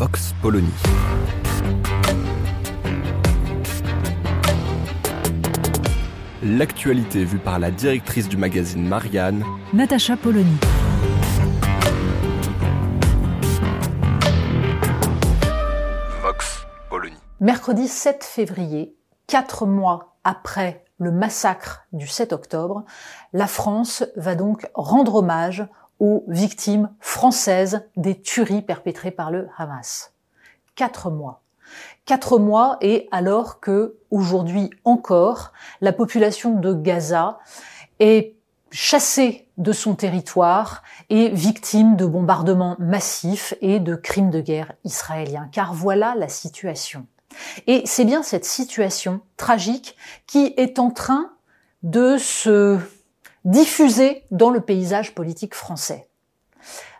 Vox Polony. L'actualité vue par la directrice du magazine Marianne, Natacha Polony. Vox Polony. Mercredi 7 février, quatre mois après le massacre du 7 octobre, la France va donc rendre hommage aux victimes françaises des tueries perpétrées par le Hamas. Quatre mois. Quatre mois et alors que, aujourd'hui encore, la population de Gaza est chassée de son territoire et victime de bombardements massifs et de crimes de guerre israéliens. Car voilà la situation. Et c'est bien cette situation tragique qui est en train de se diffuser dans le paysage politique français.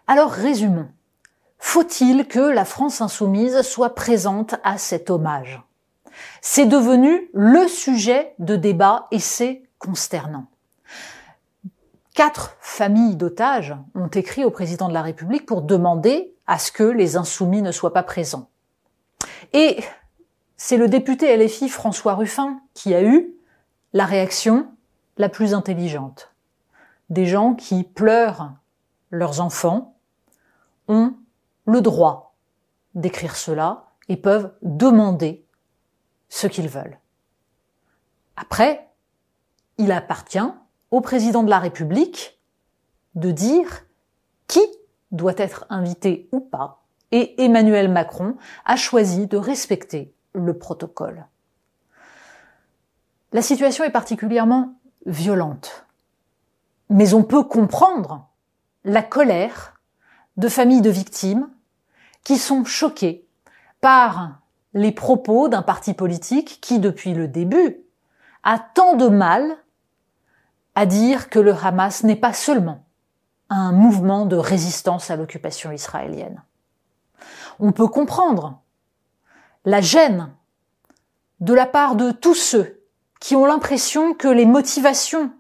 Alors résumons. Faut-il que la France insoumise soit présente à cet hommage? C'est devenu le sujet de débat et c'est consternant. Quatre familles d'otages ont écrit au président de la République pour demander à ce que les insoumis ne soient pas présents. Et c'est le député LFI François Ruffin qui a eu la réaction la plus intelligente. Des gens qui pleurent leurs enfants ont le droit d'écrire cela et peuvent demander ce qu'ils veulent. Après, il appartient au président de la République de dire qui doit être invité ou pas, et Emmanuel Macron a choisi de respecter le protocole. La situation est particulièrement violente, mais on peut comprendre la colère de familles de victimes qui sont choquées par les propos d'un parti politique qui, depuis le début, a tant de mal à dire que le Hamas n'est pas seulement un mouvement de résistance à l'occupation israélienne. On peut comprendre la gêne de la part de tous ceux qui ont l'impression que les motivations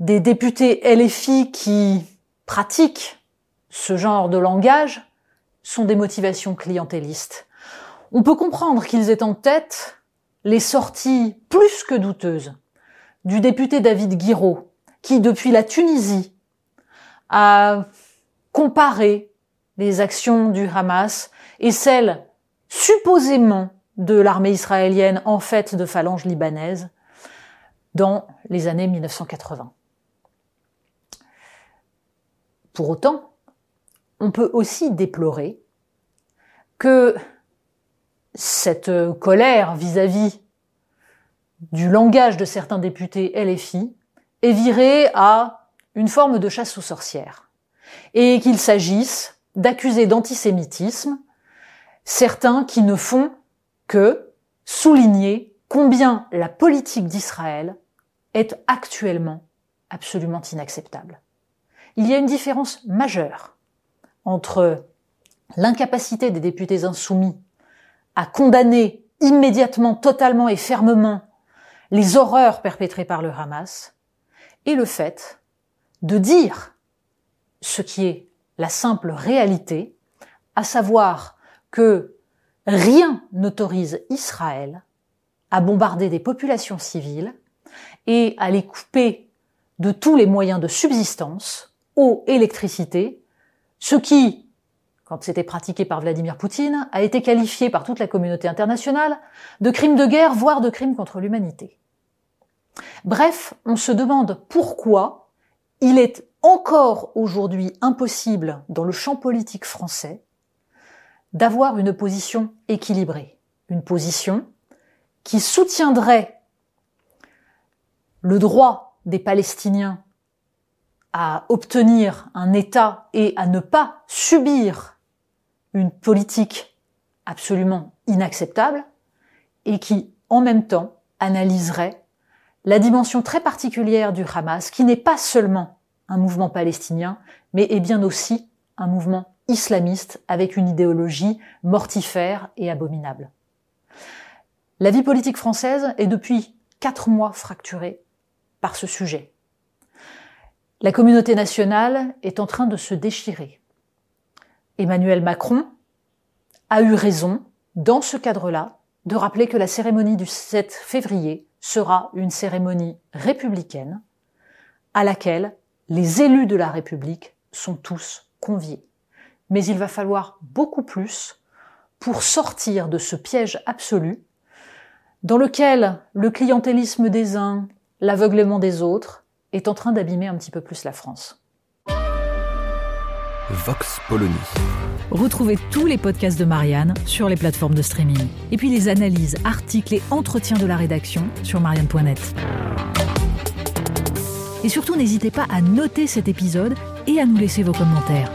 des députés LFI qui pratiquent ce genre de langage sont des motivations clientélistes. On peut comprendre qu'ils aient en tête les sorties plus que douteuses du député David Guiraud, qui depuis la Tunisie a comparé les actions du Hamas et celles supposément de l'armée israélienne en fait de phalange libanaise dans les années 1980. Pour autant, on peut aussi déplorer que cette colère vis-à-vis du langage de certains députés LFI est virée à une forme de chasse aux sorcières et qu'il s'agisse d'accuser d'antisémitisme certains qui ne font que souligner combien la politique d'Israël est actuellement absolument inacceptable. Il y a une différence majeure entre l'incapacité des députés insoumis à condamner immédiatement, totalement et fermement les horreurs perpétrées par le Hamas et le fait de dire ce qui est la simple réalité, à savoir que rien n'autorise Israël à bombarder des populations civiles et à les couper de tous les moyens de subsistance, eau, électricité, ce qui, quand c'était pratiqué par Vladimir Poutine, a été qualifié par toute la communauté internationale de crime de guerre, voire de crime contre l'humanité. Bref, on se demande pourquoi il est encore aujourd'hui impossible dans le champ politique français d'avoir une position équilibrée, une position qui soutiendrait le droit des Palestiniens à obtenir un État et à ne pas subir une politique absolument inacceptable et qui, en même temps, analyserait la dimension très particulière du Hamas, qui n'est pas seulement un mouvement palestinien, mais est bien aussi un mouvement islamiste avec une idéologie mortifère et abominable. La vie politique française est depuis quatre mois fracturée par ce sujet. La communauté nationale est en train de se déchirer. Emmanuel Macron a eu raison, dans ce cadre-là, de rappeler que la cérémonie du 7 février sera une cérémonie républicaine à laquelle les élus de la République sont tous conviés. Mais il va falloir beaucoup plus pour sortir de ce piège absolu dans lequel le clientélisme des uns, l'aveuglement des autres est en train d'abîmer un petit peu plus la France. Vox Polony. Retrouvez tous les podcasts de Marianne sur les plateformes de streaming. Et puis les analyses, articles et entretiens de la rédaction sur marianne.net. Et surtout, n'hésitez pas à noter cet épisode et à nous laisser vos commentaires.